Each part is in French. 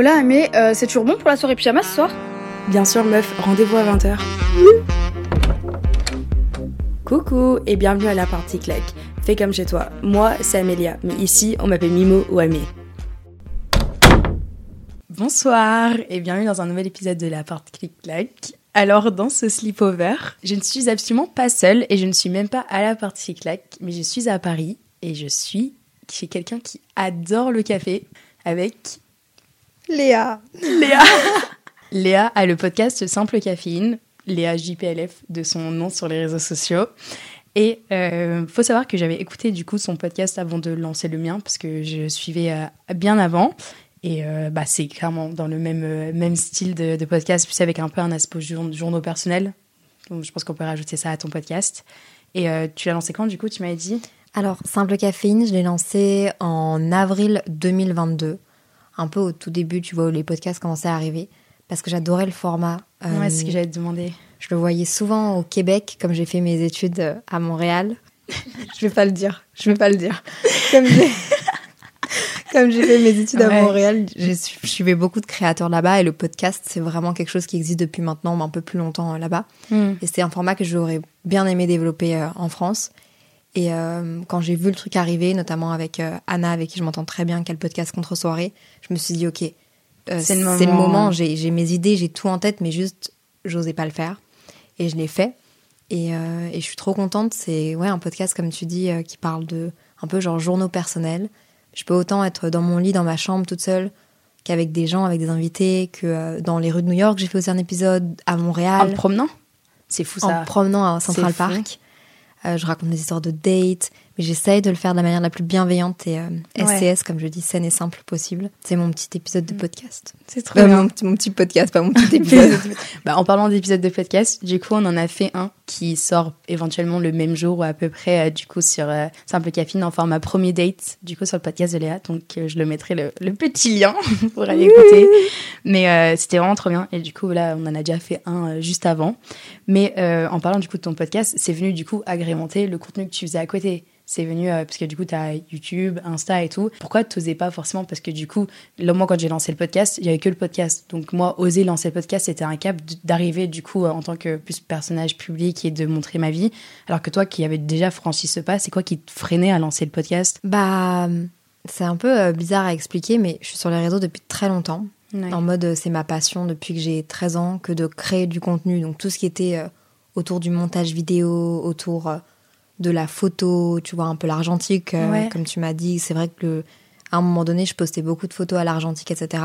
Hola, mais euh, c'est toujours bon pour la soirée pyjama ce soir? Bien sûr, meuf, rendez-vous à 20h. Coucou et bienvenue à la partie claque. Fais comme chez toi. Moi, c'est Amélia, mais ici, on m'appelle Mimo ou Amé. Bonsoir et bienvenue dans un nouvel épisode de la partie clic-clac. Alors, dans ce sleepover, je ne suis absolument pas seule et je ne suis même pas à la partie clac, mais je suis à Paris et je suis chez quelqu'un qui adore le café avec Léa. Léa. Léa a le podcast Simple Caféine, Léa JPLF de son nom sur les réseaux sociaux. Et euh, faut savoir que j'avais écouté du coup son podcast avant de lancer le mien parce que je suivais euh, bien avant. Et euh, bah, c'est clairement dans le même, euh, même style de, de podcast, puis avec un peu un aspect jour- journaux personnels. Donc je pense qu'on peut rajouter ça à ton podcast. Et euh, tu l'as lancé quand du coup Tu m'avais dit? Alors, Simple Caféine, je l'ai lancé en avril 2022. Un peu au tout début, tu vois, où les podcasts commençaient à arriver. Parce que j'adorais le format. Euh, Ouais, c'est ce que j'allais te demander. Je le voyais souvent au Québec, comme j'ai fait mes études euh, à Montréal. je vais pas le dire. Je vais pas le dire. Comme j'ai, comme j'ai fait mes études à. Montréal, je suivais beaucoup de créateurs là-bas et le podcast, c'est vraiment quelque chose qui existe depuis maintenant, mais un peu plus longtemps euh, là-bas. Et c'est un format que j'aurais bien aimé développer euh, en France. Et euh, quand j'ai vu le truc arriver, notamment avec euh, Anna, avec qui je m'entends très bien, quel podcast contre soirée, je me suis dit, ok, euh, C'est le le moment. j'ai mes idées, j'ai tout en tête, mais juste, j'osais pas le faire. Et je l'ai fait. Et, et je suis trop contente. C'est ouais, un podcast, comme tu dis, qui parle de un peu genre journaux personnels. Je peux autant être dans mon lit, dans ma chambre, toute seule, qu'avec des gens, avec des invités, que dans les rues de New York, j'ai fait aussi un épisode à En Montréal te promenant? C'est fou ça. en promenant à Central. Park. Euh, je raconte des histoires de dates, mais j'essaye de le faire de la manière la plus bienveillante et euh, Ouais. SCS, comme je dis, saine et simple possible. C'est mon petit épisode de podcast. C'est trop Euh, bien. mon, petit- mon petit podcast, pas mon petit épisode. Bah, en parlant d'épisodes de podcast, du coup, on en a fait un qui sort éventuellement le même jour ou à peu près, euh, du coup, sur euh, Simple Caféine en format premier date, du coup, sur le podcast de Léa. Donc, euh, je le mettrai le, le petit lien pour aller écouter. Mais c'était vraiment trop bien. Et du coup, là, on en a déjà fait un juste avant. Mais en parlant du coup de ton podcast, c'est venu du coup agrémenter le contenu que tu faisais à côté. C'est venu euh, parce que du coup, tu as YouTube, Insta et tout. Pourquoi tu n'osais pas forcément? Parce que du coup, là, moi, quand j'ai lancé le podcast, il n'y avait que le podcast. Donc, moi, oser lancer le podcast, c'était un cap d'arriver du coup euh, en tant que plus personnage public et de montrer ma vie. Alors que toi, qui avais déjà franchi ce pas, c'est quoi qui te freinait à lancer le podcast? Bah, c'est un peu euh, bizarre à expliquer, mais je suis sur les réseaux depuis très longtemps. En mode, c'est ma passion depuis que j'ai 13 ans, que de créer du contenu. Donc, tout ce qui était autour du montage vidéo, autour de la photo, tu vois, un peu l'argentique, euh, Ouais. comme tu m'as dit. C'est vrai que le, à un moment donné, je postais beaucoup de photos à l'argentique, etc.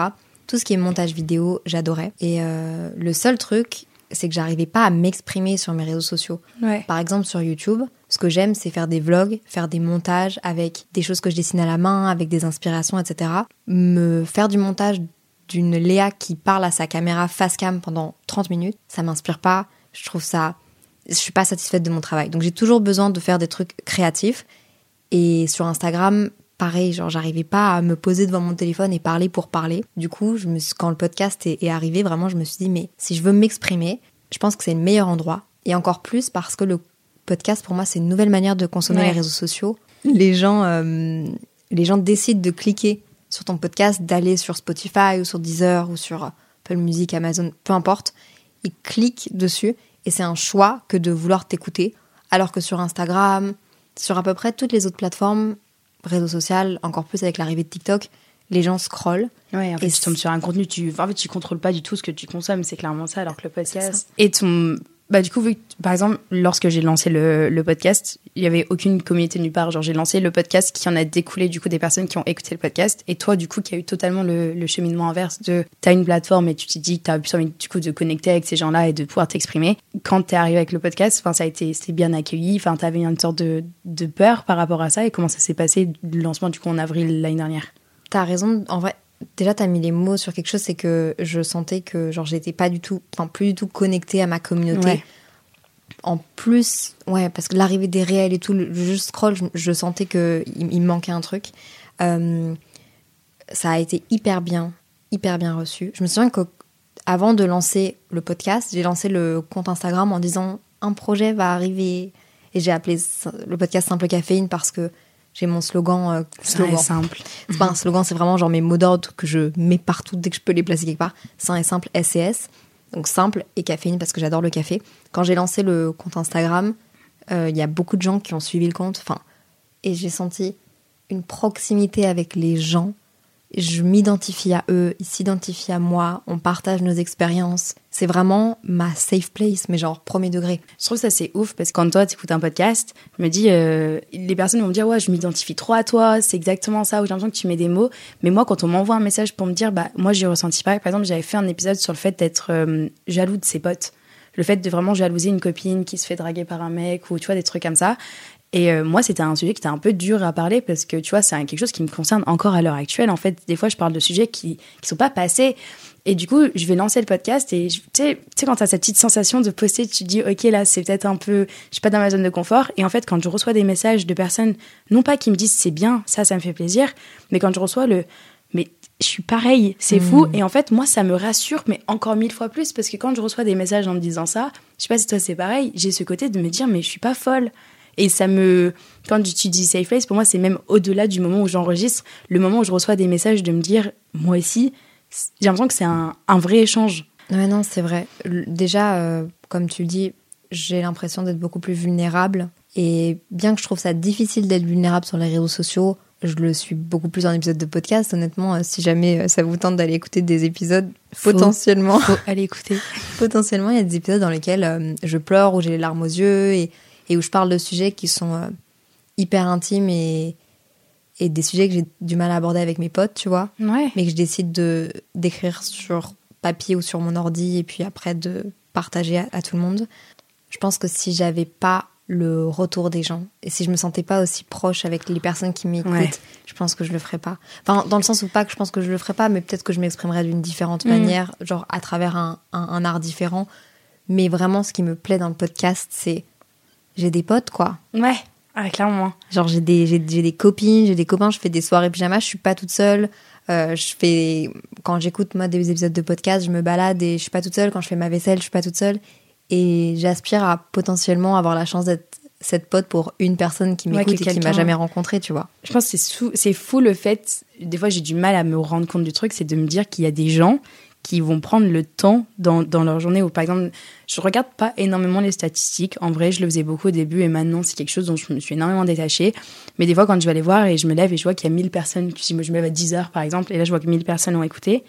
Tout ce qui est montage vidéo, j'adorais. Et euh, le seul truc, c'est que j'arrivais pas à m'exprimer sur mes réseaux sociaux. Ouais. Par exemple, sur YouTube, ce que j'aime, c'est faire des vlogs, faire des montages avec des choses que je dessine à la main, avec des inspirations, etc. Me faire du montage d'une Léa qui parle à sa caméra face cam pendant 30 minutes, ça m'inspire pas. Je trouve ça. Je suis pas satisfaite de mon travail. Donc j'ai toujours besoin de faire des trucs créatifs. Et sur Instagram, pareil, genre j'arrivais pas à me poser devant mon téléphone et parler pour parler. Du coup, je me suis- quand le podcast est, est arrivé, vraiment, je me suis dit, mais si je veux m'exprimer, je pense que c'est le meilleur endroit. Et encore plus parce que le podcast, pour moi, c'est une nouvelle manière de consommer Ouais. les réseaux sociaux. Les gens, euh, les gens décident de cliquer sur ton podcast, d'aller sur Spotify ou sur Deezer ou sur Apple Music, Amazon, peu importe. Ils cliquent dessus et c'est un choix que de vouloir t'écouter. Alors que sur Instagram, sur à peu près toutes les autres plateformes, réseaux sociaux, encore plus avec l'arrivée de TikTok, les gens scrollent. Ouais, en fait, Et tu tombes sur un contenu, tu, en fait, tu contrôles pas du tout ce que tu consommes, c'est clairement ça, alors que le podcast. Et ton. Bah, du coup, vu que, par exemple, lorsque j'ai lancé le, le podcast, il y avait aucune communauté nulle part. Genre, j'ai lancé le podcast qui en a découlé, du coup, des personnes qui ont écouté le podcast. Et toi, du coup, qui a eu totalement le, cheminement inverse de t'as une plateforme et tu t'es dit que t'as plus envie, du coup, de connecter avec ces gens-là et de pouvoir t'exprimer. Quand t'es arrivé avec le podcast, enfin, ça a été, c'était bien accueilli. Enfin, t'avais une sorte de, de peur par rapport à ça. Et comment ça s'est passé, le lancement, du coup, en avril l'année dernière? T'as raison. En vrai, déjà, t'as mis les mots sur quelque chose, c'est que je sentais que genre j'étais pas du tout, enfin plus du tout connectée à ma communauté. Ouais. En plus, ouais, parce que l'arrivée des réels et tout, le, je scroll, je, je sentais que il, il me manquait un truc. Euh, ça a été hyper bien, hyper bien reçu. Je me souviens que avant de lancer le podcast, j'ai lancé le compte Instagram en disant un projet va arriver et j'ai appelé le podcast Simple Caféine parce que j'ai mon slogan. euh, Sain et slogan. simple. C'est pas un slogan, c'est vraiment genre mes mots d'ordre que je mets partout dès que je peux les placer quelque part. Sain et simple, SCS. Donc simple et caféine parce que j'adore le café. Quand j'ai lancé le compte Instagram, euh, il y a beaucoup de gens qui ont suivi le compte. Enfin, et j'ai senti une proximité avec les gens. Je m'identifie à eux, ils s'identifient à moi, on partage nos expériences. C'est vraiment ma safe place, mais genre premier degré. Je trouve ça c'est ouf parce que quand toi tu écoutes un podcast, je me dis euh, les personnes vont me dire ouais je m'identifie trop à toi, c'est exactement ça ou j'ai l'impression que tu mets des mots. Mais moi quand on m'envoie un message pour me dire bah moi j'ai ressenti pas. Par exemple j'avais fait un épisode sur le fait d'être euh, jaloux de ses potes, le fait de vraiment jalouser une copine qui se fait draguer par un mec ou tu vois des trucs comme ça. Et euh, moi, c'était un sujet qui était un peu dur à parler parce que tu vois, c'est quelque chose qui me concerne encore à l'heure actuelle. En fait, des fois, je parle de sujets qui qui sont pas passés. Et du coup, je vais lancer le podcast et tu sais, tu quand t'as cette petite sensation de poster, tu te dis, ok, là, c'est peut-être un peu, je suis pas dans ma zone de confort. Et en fait, quand je reçois des messages de personnes, non pas qui me disent c'est bien, ça, ça me fait plaisir, mais quand je reçois le, mais je suis pareil, c'est fou. Et en fait, moi, ça me rassure, mais encore mille fois plus parce que quand je reçois des messages en me disant ça, je sais pas si toi c'est pareil, j'ai ce côté de me dire, mais je suis pas folle. Et ça me. Quand tu dis safe place, pour moi, c'est même au-delà du moment où j'enregistre, le moment où je reçois des messages de me dire, moi aussi, j'ai l'impression que c'est un, un vrai échange. Ouais, non, c'est vrai. Déjà, euh, comme tu le dis, j'ai l'impression d'être beaucoup plus vulnérable. Et bien que je trouve ça difficile d'être vulnérable sur les réseaux sociaux, je le suis beaucoup plus en épisode de podcast. Honnêtement, euh, si jamais euh, ça vous tente d'aller écouter des épisodes, Faux. potentiellement, Faut aller écouter. potentiellement, il y a des épisodes dans lesquels je pleure, où j'ai les larmes aux yeux et, et où je parle de sujets qui sont euh, hyper intimes et, et des sujets que j'ai du mal à aborder avec mes potes, tu vois Ouais. mais que je décide de d'écrire sur papier ou sur mon ordi et puis après de partager à, à tout le monde. Je pense que si j'avais pas le retour des gens et si je me sentais pas aussi proche avec les personnes qui m'écoutent, Ouais. je pense que je le ferais pas. Enfin, dans le sens où pas que je pense que je le ferais pas, mais peut-être que je m'exprimerais d'une différente Mm. manière, genre à travers un, un- un art différent. Mais vraiment, ce qui me plaît dans le podcast, c'est j'ai des potes quoi. Ouais. Ah, clairement. Genre j'ai des, j'ai, des copines, j'ai des copains, je fais des soirées pyjama, je suis pas toute seule. Euh, je fais quand j'écoute moi des épisodes de podcast, je me balade et je suis pas toute seule. Quand je fais ma vaisselle, je suis pas toute seule. Et j'aspire à potentiellement avoir la chance d'être cette pote pour une personne qui m'écoute et qui m'a jamais rencontrée, tu vois. Je pense que c'est fou le fait. Des fois, j'ai du mal à me rendre compte du truc, c'est de me dire qu'il y a des gens qui vont prendre le temps dans, dans leur journée. Ou par exemple, je regarde pas énormément les statistiques. En vrai, je le faisais beaucoup au début et maintenant, c'est quelque chose dont je me suis énormément détachée. Mais des fois, quand je vais aller voir et je me lève et je vois qu'il y a 1000 personnes, si je me lève à 10 heures par exemple, et là, je vois que 1000 personnes ont écouté,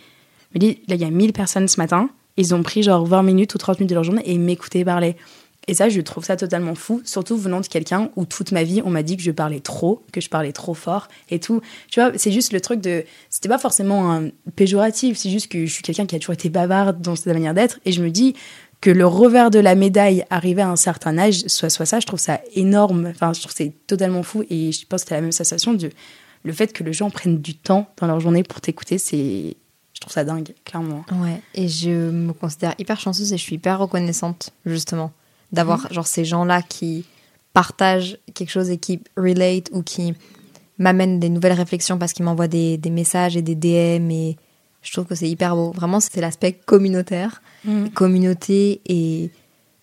je me dis, là, il y a 1000 personnes ce matin, ils ont pris genre 20 minutes ou 30 minutes de leur journée et m'écoutaient parler. Et ça, je trouve ça totalement fou, surtout venant de quelqu'un où toute ma vie, on m'a dit que je parlais trop, que je parlais trop fort et tout. Tu vois, c'est juste le truc de. C'était pas forcément un péjoratif, c'est juste que je suis quelqu'un qui a toujours été bavarde dans sa manière d'être. Et je me dis que le revers de la médaille, arrivé à un certain âge, soit, soit ça, je trouve ça énorme. Enfin, je trouve c'est totalement fou. Et je pense que c'est la même sensation de. Le fait que les gens prennent du temps dans leur journée pour t'écouter, c'est. Je trouve ça dingue, clairement. Ouais. Et je me considère hyper chanceuse et je suis hyper reconnaissante justement d'avoir genre ces gens-là qui partagent quelque chose et qui relate ou qui m'amènent des nouvelles réflexions parce qu'ils m'envoient des, des messages et des DM et je trouve que c'est hyper beau. Vraiment, c'est l'aspect communautaire, Mm. communauté et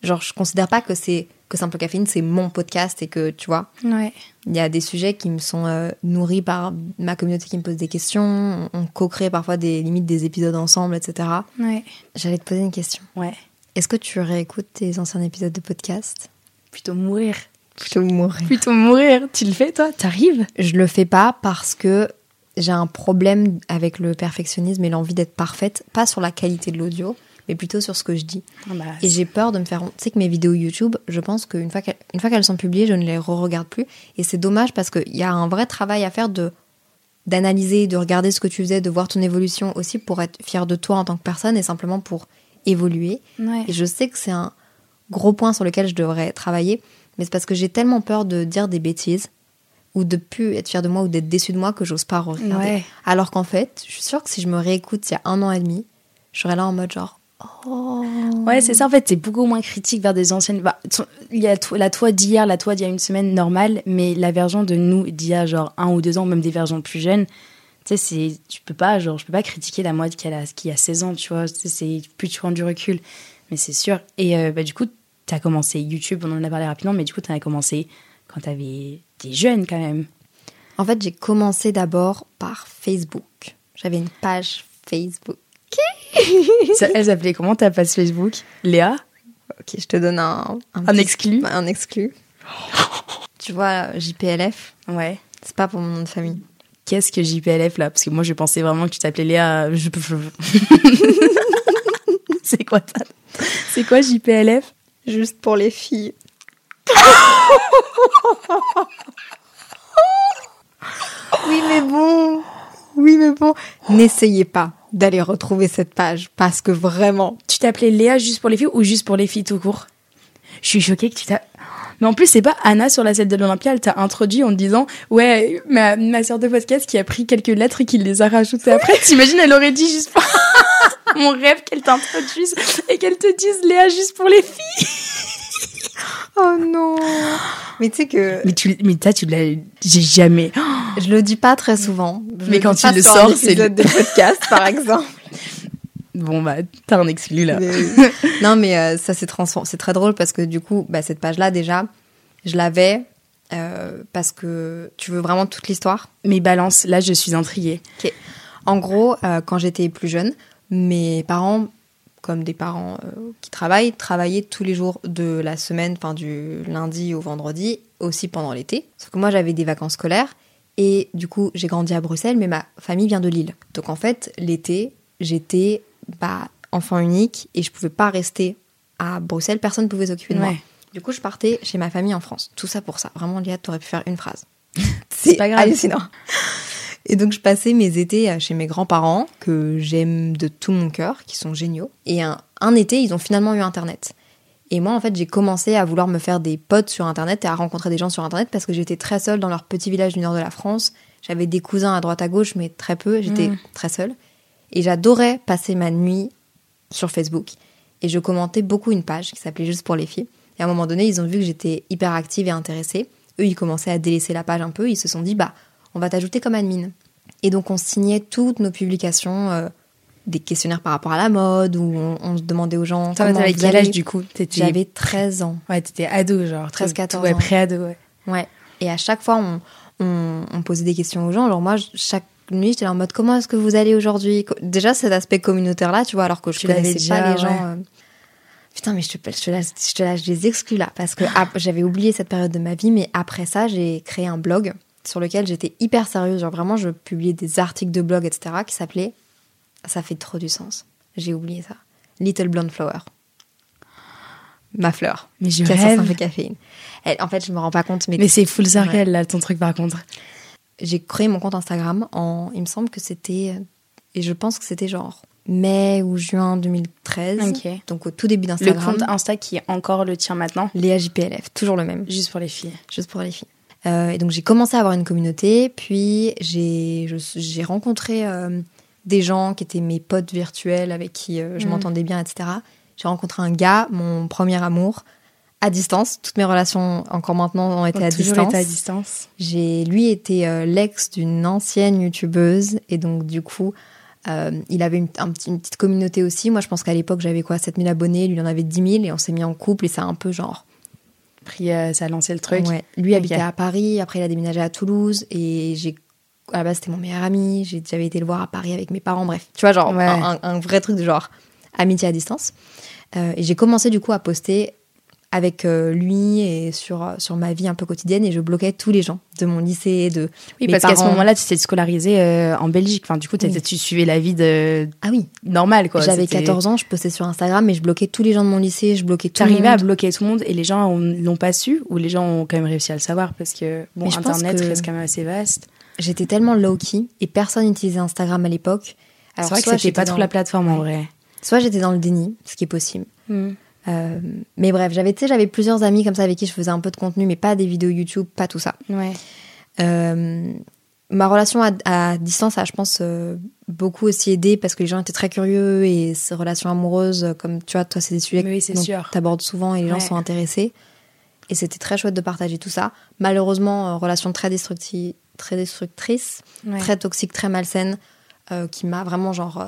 genre je considère pas que c'est que Simple Caféine c'est mon podcast et que tu vois Ouais. il y a des sujets qui me sont euh, nourris par ma communauté qui me pose des questions. On, on co-crée parfois des limites des épisodes ensemble, etc. Ouais. J'allais te poser une question. Ouais. Est-ce que tu réécoutes tes anciens épisodes de podcast? Plutôt mourir. Plutôt mourir. Plutôt mourir. Tu le fais, toi? T'arrives? Je le fais pas parce que j'ai un problème avec le perfectionnisme et l'envie d'être parfaite, pas sur la qualité de l'audio, mais plutôt sur ce que je dis. Ah bah, Et j'ai peur de me faire. Tu sais que mes vidéos YouTube, je pense qu'une fois qu'elles une fois qu'elles sont publiées, je ne les re-regarde plus. Et c'est dommage parce qu'il y a un vrai travail à faire de d'analyser, de regarder ce que tu faisais, de voir ton évolution aussi pour être fier de toi en tant que personne et simplement pour évoluer. Ouais. Et je sais que c'est un gros point sur lequel je devrais travailler, mais c'est parce que j'ai tellement peur de dire des bêtises ou de plus être fier de moi ou d'être déçu de moi que j'ose pas regarder. Ouais. Alors qu'en fait, je suis sûre que si je me réécoute il y a un an et demi, je serais là en mode genre oh Ouais, c'est ça. En fait, c'est beaucoup moins critique vers des anciennes. Bah, il y a la toi d'hier, la toi d'il y a une semaine normale, mais la version de nous d'il y a genre un ou deux ans, même des versions plus jeunes. Tu sais, c'est, tu peux pas, genre, je peux pas critiquer la moi qui a, qui a 16 ans, tu vois. Tu sais, plus tu prends du recul. Mais c'est sûr. Et euh, bah, du coup, t'as commencé YouTube, on en a parlé rapidement, mais du coup, t'as commencé quand t'avais des jeunes quand même. En fait, j'ai commencé d'abord par Facebook. J'avais une page Facebook. Ça- Elle s'appelait comment ta page Facebook? Léa? Ok, je te donne un, Un petit- exclu Un exclu. tu vois, JPLF, Ouais. c'est pas pour mon nom de famille. Qu'est-ce que JPLF là Parce que moi je pensais vraiment que tu t'appelais Léa. Je... C'est quoi ça? C'est quoi JPLF Juste pour les filles. oui, mais bon. Oui, mais bon. N'essayez pas d'aller retrouver cette page parce que vraiment. Tu t'appelais Léa juste pour les filles ou juste pour les filles tout court? Je suis choquée que tu t'as. Mais en plus, c'est pas Anna sur la scène de l'Olympia, elle t'a introduit en te disant Ouais, ma, ma soeur de podcast qui a pris quelques lettres et qui les a rajoutées après. T'imagines, elle aurait dit juste pour. Mon rêve qu'elle t'introduise et qu'elle te dise Léa juste pour les filles. Oh non. Mais tu sais que Mais, tu, mais ça, tu l'as. J'ai jamais. je le dis pas très souvent. Je Mais quand tu le sors, c'est le- de podcast, par exemple. Bon, bah, t'as un exclu là. Mais- non, mais euh, ça s'est transformé. C'est très drôle parce que du coup, bah, cette page-là, déjà, je l'avais euh, parce que tu veux vraiment toute l'histoire. Mais balance, là, je suis intriguée. En gros, euh, quand j'étais plus jeune, mes parents, comme des parents qui travaillent, travaillaient tous les jours de la semaine, enfin du lundi au vendredi, aussi pendant l'été. Sauf que moi, j'avais des vacances scolaires et du coup, j'ai grandi à Bruxelles, mais ma famille vient de Lille. Donc en fait, l'été, j'étais bah, enfant unique et je pouvais pas rester à Bruxelles. Personne ne pouvait s'occuper de moi. Du coup, je partais chez ma famille en France. Tout ça pour ça. Vraiment, Léa, t'aurais pu faire une phrase. C'est pas grave. hallucinant. Et donc, je passais mes étés chez mes grands-parents, que j'aime de tout mon cœur, qui sont géniaux. Et un, un été, ils ont finalement eu Internet. Et moi, en fait, j'ai commencé à vouloir me faire des potes sur Internet et à rencontrer des gens sur Internet parce que j'étais très seule dans leur petit village du nord de la France. J'avais des cousins à droite à gauche, mais très peu. J'étais Mm. très seule. Et j'adorais passer ma nuit sur Facebook. Et je commentais beaucoup une page qui s'appelait Juste pour les filles. Et à un moment donné, ils ont vu que j'étais hyper active et intéressée. Eux, ils commençaient à délaisser la page un peu. Ils se sont dit, bah, on va t'ajouter comme admin. Et donc, on signait toutes nos publications, euh, des questionnaires par rapport à la mode, où on, on se demandait aux gens. T'avais comment vous quel âge du coup? J'avais 13 ans. Ouais, t'étais ado, genre. 13, tout- 14 tout- ouais, ans. pré-ado, ouais. Ouais. Et à chaque fois, on, on, on posait des questions aux gens. Alors moi, chaque nuit, j'étais là en mode comment est-ce que vous allez aujourd'hui? Déjà, cet aspect communautaire-là, tu vois, alors que je Tu connaissais déjà, pas les gens. ouais. euh. Putain, mais je te, je, te lâche, je te lâche des exclus là, parce que j'avais oublié cette période de ma vie, mais après ça, j'ai créé un blog sur lequel j'étais hyper sérieuse. Genre vraiment, je publiais des articles de blog, etc., qui s'appelait Ça fait trop du sens. J'ai oublié ça. Little Blonde Flower. Ma fleur. Mais je rêve. 105 de caféine. Elle- en fait, je me rends pas compte, mais Mais c'est full circle Ouais. là, ton truc par contre. J'ai créé mon compte Instagram en, il me semble que c'était, et je pense que c'était genre mai ou juin 2013. Ok. Donc au tout début Le d'Instagram. compte Insta qui est encore le tien maintenant, Léa JPLF, toujours le même, juste pour les filles. juste pour les filles. Euh, et donc j'ai commencé à avoir une communauté, puis j'ai rencontré euh, des gens qui étaient mes potes virtuels avec qui euh, je Mhm. m'entendais bien, etc. J'ai rencontré un gars, mon premier amour, à distance. Toutes mes relations, encore maintenant, ont été à distance. été à distance. J'ai lui était euh, l'ex d'une ancienne youtubeuse et donc du coup euh, il avait une, un petit- une petite communauté aussi. Moi je pense qu'à l'époque j'avais quoi 7000 abonnés, lui il en avait 10 000 et on s'est mis en couple et ça a un peu genre. Euh, ça a lancé le truc. Ouais. Lui habitait à Paris, après il a déménagé à Toulouse et j'ai à la base c'était mon meilleur ami. J'avais été le voir à Paris avec mes parents. Bref, tu vois genre Ouais. un, un- vrai truc de genre amitié à distance. Et j'ai commencé du coup à poster avec euh, lui et sur, euh, sur ma vie un peu quotidienne et je bloquais tous les gens de mon lycée, de Oui, mes parce qu'à ce moment-là, tu t'es scolarisé euh, en Belgique. Enfin, du coup, Oui. tu suivais la vie de Ah oui, normale, quoi. J'avais C'était- 14 ans, je postais sur Instagram, mais je bloquais tous les gens de mon lycée, je bloquais tout le à bloquer tout le monde et les gens ont- l'ont pas su ou les gens ont quand même réussi à le savoir parce que bon, Mais Internet que- reste quand même assez vaste. J'étais tellement low-key et personne n'utilisait Instagram à l'époque. C'est vrai que c'était pas dans- trop la plateforme en vrai. Soit j'étais dans le déni, ce qui est possible. Euh, mais bref, j'avais, tu sais, j'avais plusieurs amis comme ça avec qui je faisais un peu de contenu, mais pas des vidéos YouTube, pas tout ça. Ouais. Euh, ma relation à, à distance a, je pense, euh, beaucoup aussi aidé parce que les gens étaient très curieux et ces relations amoureuses, comme tu vois, toi, c'est des sujets oui, dont sûr. t'abordes souvent et les gens sont intéressés. Et c'était très chouette de partager tout ça. Malheureusement, relation très, destructi- très destructrice, Ouais. très toxique, très malsaine, qui m'a vraiment genre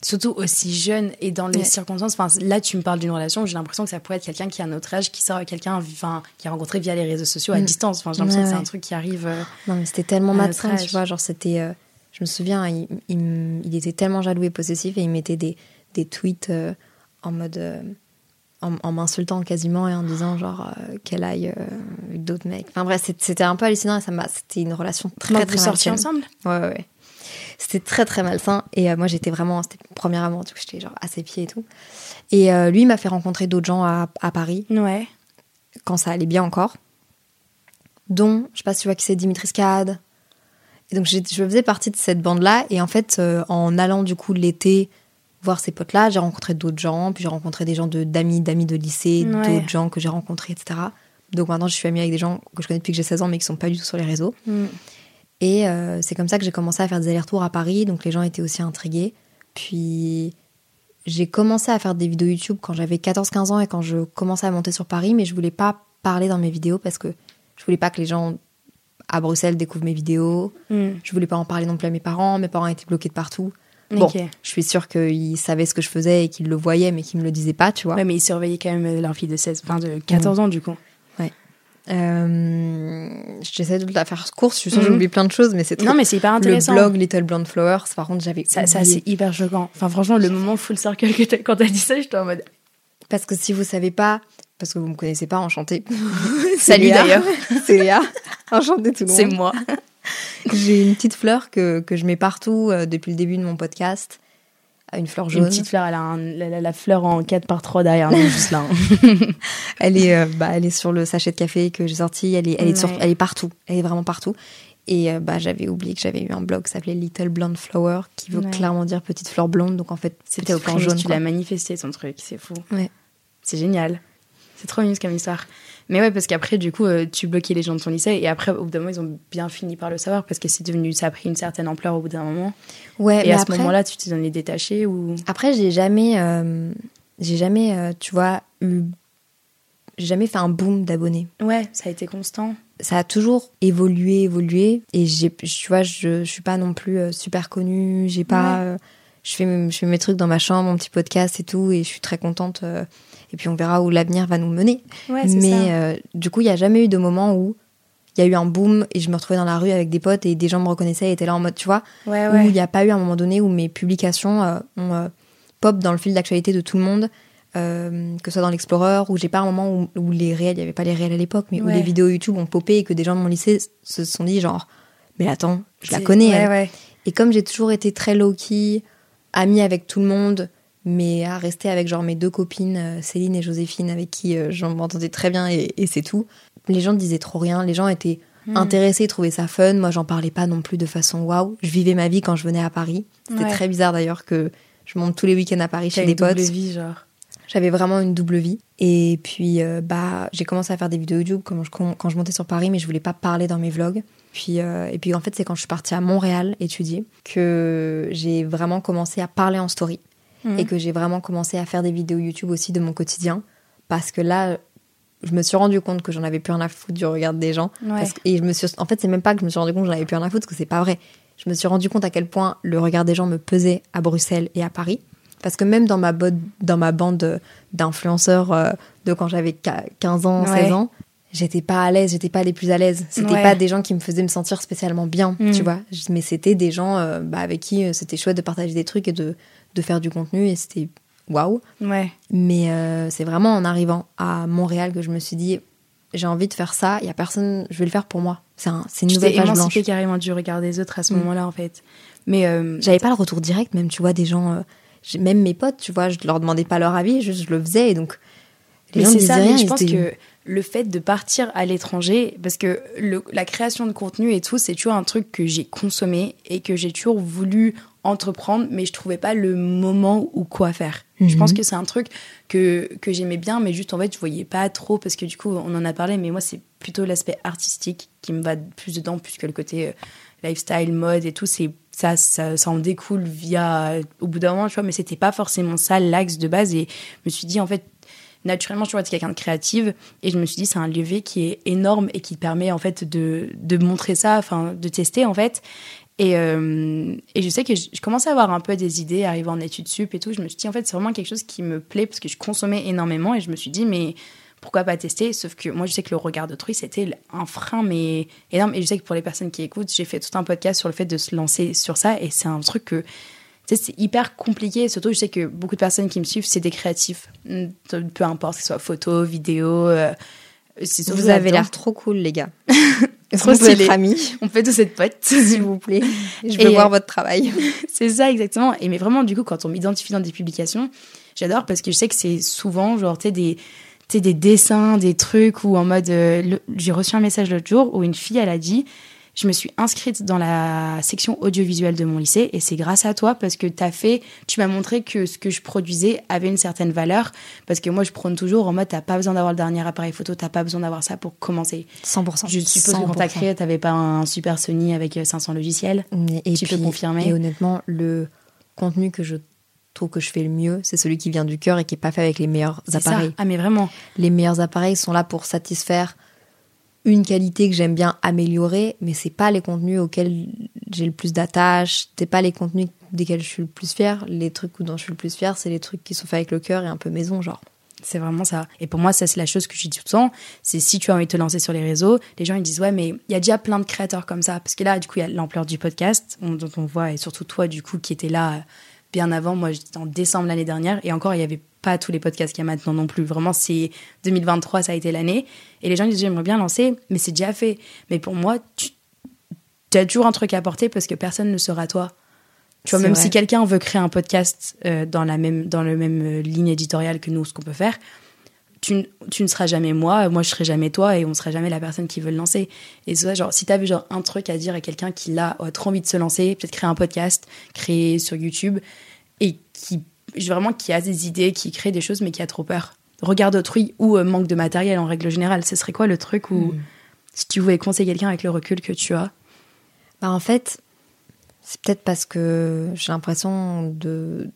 Surtout aussi jeune et dans les Ouais. circonstances. Enfin, là, tu me parles d'une relation j'ai l'impression que ça pourrait être quelqu'un qui a notre âge, qui sort avec quelqu'un, enfin, qui a rencontré via les réseaux sociaux à Mm. distance. Enfin, j'ai l'impression Ouais, que c'est ouais. un truc qui arrive. euh, Non, mais c'était tellement malsain, tu vois. Genre, c'était. euh, je me souviens, il, il m- il était tellement jaloux et possessif et il mettait des, des tweets euh, en mode. en, en m'insultant quasiment et en disant, genre, qu'elle aille avec d'autres mecs. Enfin, bref, c'était un peu hallucinant et ça m'a. C'était une relation très, Comment très vous sortiez ensemble? Ouais, ouais. C'était très, très malsain. Et euh, moi, j'étais vraiment. C'était mon premier amour, du coup, j'étais genre à ses pieds et tout. Et euh, lui, m'a fait rencontrer d'autres gens à, à Paris Ouais. quand ça allait bien encore, dont, je sais pas si tu vois qui c'est, Dimitri Skad. Et donc je faisais partie de cette bande-là, et en fait, euh, en allant du coup l'été voir ces potes-là, j'ai rencontré d'autres gens, puis j'ai rencontré des gens de- d'amis, d'amis de lycée, Ouais. d'autres gens que j'ai rencontrés, etc. Donc maintenant, je suis amie avec des gens que je connais depuis que j'ai 16 ans, mais qui sont pas du tout sur les réseaux. Mm. Et euh, c'est comme ça que j'ai commencé à faire des allers-retours à Paris, donc les gens étaient aussi intrigués. Puis j'ai commencé à faire des vidéos YouTube quand j'avais 14-15 ans et quand je commençais à monter sur Paris, mais je voulais pas parler dans mes vidéos parce que je voulais pas que les gens à Bruxelles découvrent mes vidéos. Mm. Je voulais pas en parler non plus à mes parents. Mes parents étaient bloqués de partout. Bon, je suis sûre qu'ils savaient ce que je faisais et qu'ils le voyaient, mais qu'ils me le disaient pas, tu vois. Ouais, mais il surveillait quand même euh, leur fille de 16, enfin de 14 ans du coup. Euh, J'essaie de la faire course, je suis sûre que Mhm. j'oublie plein de choses, mais c'est trop. Non, mais c'est hyper le intéressant. blog Little Blonde Flowers, par contre, j'avais Ça, ça c'est hyper choquant. Enfin, franchement, le moment full circle que t'as- quand t'as dit ça, j'étais en mode. Parce que si vous savez pas, parce que vous me connaissez pas, enchantée. Salut d'ailleurs. C'est Léa. Enchantée tout le monde. C'est moi. J'ai une petite fleur que, que je mets partout euh, depuis le début de mon podcast. Une fleur jaune. Une petite fleur, elle a un- la, fleur en 4 par 3 derrière nous, juste là. hein. Elle est, euh, bah, elle est sur le sachet de café que j'ai sorti. Elle est, elle est, sur- elle est partout. Elle est vraiment partout. Et euh, bah, j'avais oublié que j'avais eu un blog qui s'appelait Little Blonde Flower, qui veut Ouais. clairement dire petite fleur blonde. Donc en fait, C'était au fleur jaune. tu l'as manifesté ton truc, c'est fou. Ouais. C'est génial. C'est trop mignon comme histoire. Mais ouais, parce qu'après, du coup, euh, tu bloquais les gens de ton lycée et après, au bout d'un moment, ils ont bien fini par le savoir parce que c'est devenu, ça a pris une certaine ampleur au bout d'un moment. Ouais, et mais à après, ce moment-là, tu t'es donné détaché ou? Après, j'ai jamais, euh, j'ai jamais, euh, tu vois, eu, j'ai jamais fait un boom d'abonnés. Ouais, ça a été constant. Ça a toujours évolué, évolué, et j'ai, tu vois, je, je suis pas non plus super connue. J'ai pas, Ouais. Je fais, mes- je fais mes trucs dans ma chambre, mon petit podcast et tout, et je suis très contente. euh, et puis on verra où l'avenir va nous mener. Ouais, Mais euh, du coup, il y a jamais eu de moment où il y a eu un boom et je me retrouvais dans la rue avec des potes et des gens me reconnaissaient et étaient là en mode, tu vois, Ouais, où ouais. il n'y a pas eu un moment donné où mes publications euh, ont euh, pop dans le fil d'actualité de tout le monde, euh, que ce soit dans l'Explorer, où j'ai pas un moment où, où les réels, il n'y avait pas les réels à l'époque, mais où les vidéos YouTube ont popé et que des gens de mon lycée se sont dit genre, mais attends, je la connais. Ouais, elle. ouais. Et comme j'ai toujours été très low-key, amie avec tout le monde, mais à rester avec genre mes deux copines, euh, Céline et Joséphine, avec qui euh, je m'entendais très bien et, et c'est tout, les gens disaient trop rien, les gens étaient Hmm. intéressés, trouvaient ça fun. Moi, j'en parlais pas non plus de façon waouh. Je vivais ma vie quand je venais à Paris. C'était Ouais. très bizarre d'ailleurs que je monte tous les week-ends à Paris chez des potes. vie, genre. J'avais vraiment une double vie. Et puis, euh, bah, j'ai commencé à faire des vidéos YouTube quand je, quand je montais sur Paris, mais je voulais pas parler dans mes vlogs. Puis, euh, et puis, en fait, c'est quand je suis partie à Montréal étudier que j'ai vraiment commencé à parler en story Mhm. et que j'ai vraiment commencé à faire des vidéos YouTube aussi de mon quotidien. Parce que là, je me suis rendu compte que j'en avais plus rien à foutre du regard des gens. Ouais. Parce que- et je me suis, en fait, c'est même pas que je me suis rendu compte que j'en avais plus rien à foutre, parce que c'est pas vrai. Je me suis rendu compte à quel point le regard des gens me pesait à Bruxelles et à Paris. Parce que même dans ma, dans ma bande d'influenceurs euh, de quand j'avais qua- 15 ans, Ouais. 16 ans, j'étais pas à l'aise, j'étais pas les plus à l'aise. C'était Ouais. pas des gens qui me faisaient me sentir spécialement bien, Mm. tu vois. Mais c'était des gens euh, bah, avec qui euh, c'était chouette de partager des trucs et de, de faire du contenu et c'était waouh. Ouais. Mais euh, c'est vraiment en arrivant à Montréal que je me suis dit, j'ai envie de faire ça, il y a personne, je vais le faire pour moi. C'est un, une nouvelle page blanche. carrément du regard des autres à ce Mm. moment-là, en fait. Mais. euh, J'avais pas le retour direct, même, tu vois, des gens, même mes potes, tu vois, je leur demandais pas leur avis, juste je le faisais et donc les Mais gens c'est disaient ça, rien. mais je pense que le fait de partir à l'étranger, parce que le- la création de contenu et tout, c'est toujours un truc que j'ai consommé et que j'ai toujours voulu entreprendre, mais je trouvais pas le moment ou quoi faire. Je Mhm. pense que c'est un truc que, que j'aimais bien, mais juste en fait, je voyais pas trop, parce que du coup, on en a parlé, mais moi, c'est plutôt l'aspect artistique qui me va plus dedans, plus que le côté euh, lifestyle, mode et tout. C'est ça, ça, en découle via au bout d'un moment, tu vois, mais c'était pas forcément ça l'axe de base. Et je me suis dit, en fait, naturellement, je suis quelqu'un de créative et je me suis dit, c'est un levier qui est énorme et qui permet en fait de, de montrer ça, enfin, de tester en fait. Et, euh, et je sais que je, je commençais à avoir un peu des idées, arriver en études sup et tout. Je me suis dit, en fait, c'est vraiment quelque chose qui me plaît parce que je consommais énormément et je me suis dit, mais pourquoi pas tester Sauf que moi, je sais que le regard d'autrui, c'était un frein, mais énorme. Et je sais que pour les personnes qui écoutent, j'ai fait tout un podcast sur le fait de se lancer sur ça et c'est un truc que. tu sais, C'est hyper compliqué, surtout je sais que beaucoup de personnes qui me suivent, c'est des créatifs. Peu importe, que ce soit photo, vidéo. euh, Vous avez l'air trop cool, les gars. Trop stylé. amis, On fait tous être potes. s'il vous plaît. Je Et, veux euh, voir votre travail. C'est ça, exactement. Et mais vraiment, du coup, quand on m'identifie dans des publications, j'adore parce que je sais que c'est souvent, genre, tu sais, des, sais, des dessins, des trucs ou en mode. euh, J'ai reçu un message l'autre jour où une fille, elle a dit Je me suis inscrite dans la section audiovisuelle de mon lycée et c'est grâce à toi parce que t'as fait, tu m'as montré que ce que je produisais avait une certaine valeur. Parce que moi, je prône toujours en mode T'as pas besoin d'avoir le dernier appareil photo, t'as pas besoin d'avoir ça pour commencer. 100%. Je suppose que quand t'as 100%. créé, t'avais pas un super Sony avec euh, 500 logiciels. Et Tu peux puis- confirmer Et honnêtement, le contenu que je trouve que je fais le mieux, c'est celui qui vient du cœur et qui est pas fait avec les meilleurs ça. appareils. Ah, mais vraiment. Les meilleurs appareils sont là pour satisfaire une qualité que j'aime bien améliorer, mais c'est pas les contenus auxquels j'ai le plus d'attache, c'est pas les contenus desquels je suis le plus fière. Les trucs dont je suis le plus fière, c'est les trucs qui sont faits avec le cœur et un peu maison, genre. C'est vraiment ça. Et pour moi, ça, c'est la chose que je dis tout le temps. C'est si tu as envie de te lancer sur les réseaux, les gens, ils disent, ouais, mais il y a déjà plein de créateurs comme ça. Parce que là, du coup, il y a l'ampleur du podcast, on- dont on voit, et surtout toi, du coup, qui était là bien avant. Moi, j'étais en décembre l'année dernière. Et encore, il n'y avait pas tous les podcasts qu'il y a maintenant non plus. Vraiment, c'est 2023, ça a été l'année. Et les gens disent, j'aimerais bien lancer, mais c'est déjà fait. Mais pour moi, tu as toujours un truc à apporter parce que personne ne sera toi. Tu vois, même vrai. si quelqu'un veut créer un podcast euh, dans la même dans le même euh, ligne éditoriale que nous, ce qu'on peut faire, tu, tu ne seras jamais moi, moi je serai jamais toi, et on sera jamais la personne qui veut le lancer. Et ça, genre, si t'avais genre un truc à dire à quelqu'un qui là a trop envie de se lancer, peut-être créer un podcast, créer sur YouTube, et qui vraiment qui a des idées, qui crée des choses, mais qui a trop peur. Regard d'autrui ou euh, manque de matériel en règle générale. Ce serait quoi le truc où, si tu voulais conseiller quelqu'un avec le recul que tu as, Bah, en fait, c'est peut-être parce que j'ai l'impression de.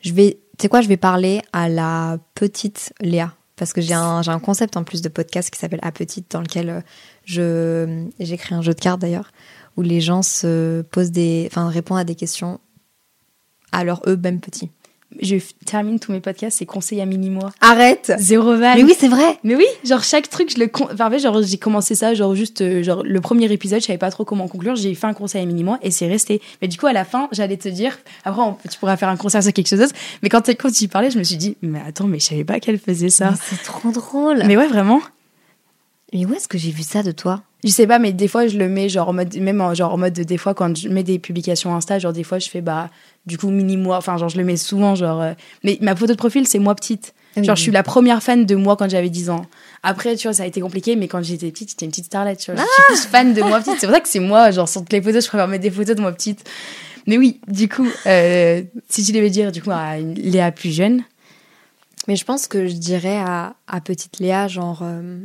Je vais. Sais quoi, je vais parler à la petite Léa. Parce que j'ai un, concept en plus de podcast qui s'appelle À Petite, dans lequel euh, je, j'ai créé un jeu de cartes d'ailleurs, où les gens se posent des. Enfin, répondent à des questions à leur eux même petits. Je termine tous mes podcasts, c'est conseil à mini-moi. Arrête Zéro van. Mais oui, c'est vrai Mais oui, genre chaque truc, je le. con- Enfin, en fait, genre j'ai commencé ça, genre juste, euh, genre le premier épisode, je savais pas trop comment conclure, j'ai fait un conseil à mini-moi et c'est resté. Mais du coup, à la fin, j'allais te dire, après, on- tu pourras faire un concert sur quelque chose d'autre. Mais quand, quand tu y parlais, je me suis dit, mais attends, mais je savais pas qu'elle faisait ça. C'est trop drôle Mais ouais, vraiment. Mais où est-ce que j'ai vu ça de toi? Je sais pas, mais des fois, je le mets, genre, en mode, même en, genre, en mode, de- des fois, quand je mets des publications Insta, genre, des fois, je fais, bah, du coup, mini-moi, enfin, genre, je le mets souvent, genre. euh, Mais ma photo de profil, c'est moi petite. Genre, je suis la première fan de moi quand j'avais 10 ans. Après, tu vois, ça a été compliqué, mais quand j'étais petite, j'étais une petite starlette, tu vois. Je suis plus fan de moi petite. C'est pour ça que c'est moi, genre, sur toutes les photos, je préfère mettre des photos de moi petite. Mais oui, du coup, euh, si tu devais dire, du coup, à une Léa plus jeune, Mais je pense que je dirais à, à petite Léa, genre, euh,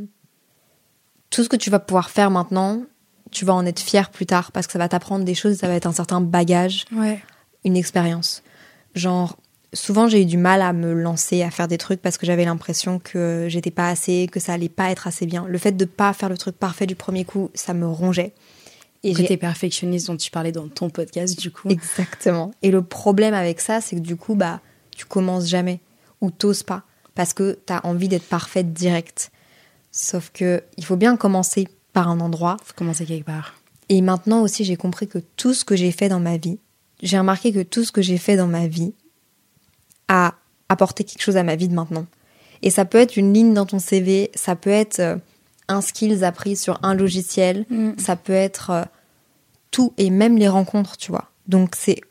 tout ce que tu vas pouvoir faire maintenant, tu vas en être fier plus tard parce que ça va t'apprendre des choses, ça va être un certain bagage, ouais. une expérience. Genre, souvent j'ai eu du mal à me lancer, à faire des trucs parce que j'avais l'impression que j'étais pas assez, que ça allait pas être assez bien. Le fait de pas faire le truc parfait du premier coup, ça me rongeait. Et Côté perfectionniste dont tu parlais dans ton podcast, du coup. Exactement. Et le problème avec ça, c'est que du coup, bah, tu commences jamais ou t'oses pas parce que t'as envie d'être parfaite direct. Sauf que il faut bien commencer par un endroit. Faut commencer quelque part. Et maintenant aussi, j'ai compris que tout ce que j'ai fait dans ma vie, j'ai remarqué que tout ce que j'ai fait dans ma vie a apporté quelque chose à ma vie de maintenant. Et ça peut être une ligne dans ton CV, ça peut être euh, un skills appris sur un logiciel, Mm. ça peut être euh, tout et même les rencontres, tu vois. Donc c'est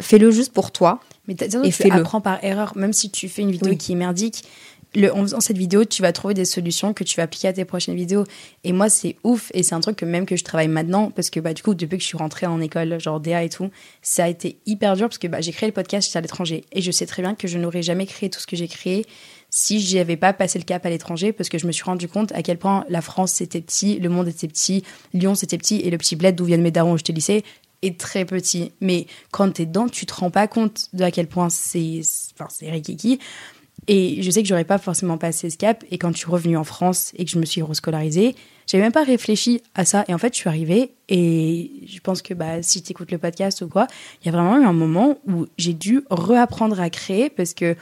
fais-le juste pour toi. Mais surtout Et tu apprends par erreur, même si tu fais une vidéo Oui. qui est merdique. Le, en faisant cette vidéo, tu vas trouver des solutions que tu vas appliquer à tes prochaines vidéos. Et moi, c'est ouf. Et c'est un truc que même que je travaille maintenant, parce que bah, du coup, depuis que je suis rentrée en école, genre DA et tout, ça a été hyper dur parce que bah, j'ai créé le podcast, à l'étranger. Et je sais très bien que je n'aurais jamais créé tout ce que j'ai créé si j'y avais pas passé le cap à l'étranger, parce que je me suis rendu compte à quel point la France c'était petit, le monde était petit, Lyon c'était petit, et le petit bled d'où viennent mes darons où j'étais lycée est très petit. Mais quand t'es dedans, tu te rends pas compte de à quel point c'est, enfin, c'est. Et je sais que j'aurais pas forcément passé ce cap. Et quand je suis revenue en France et que je me suis rescolarisée, j'avais même pas réfléchi à ça. Et en fait, je suis arrivée et je pense que bah, si tu écoutes le podcast ou quoi, il y a vraiment eu un moment où j'ai dû reapprendre à créer parce que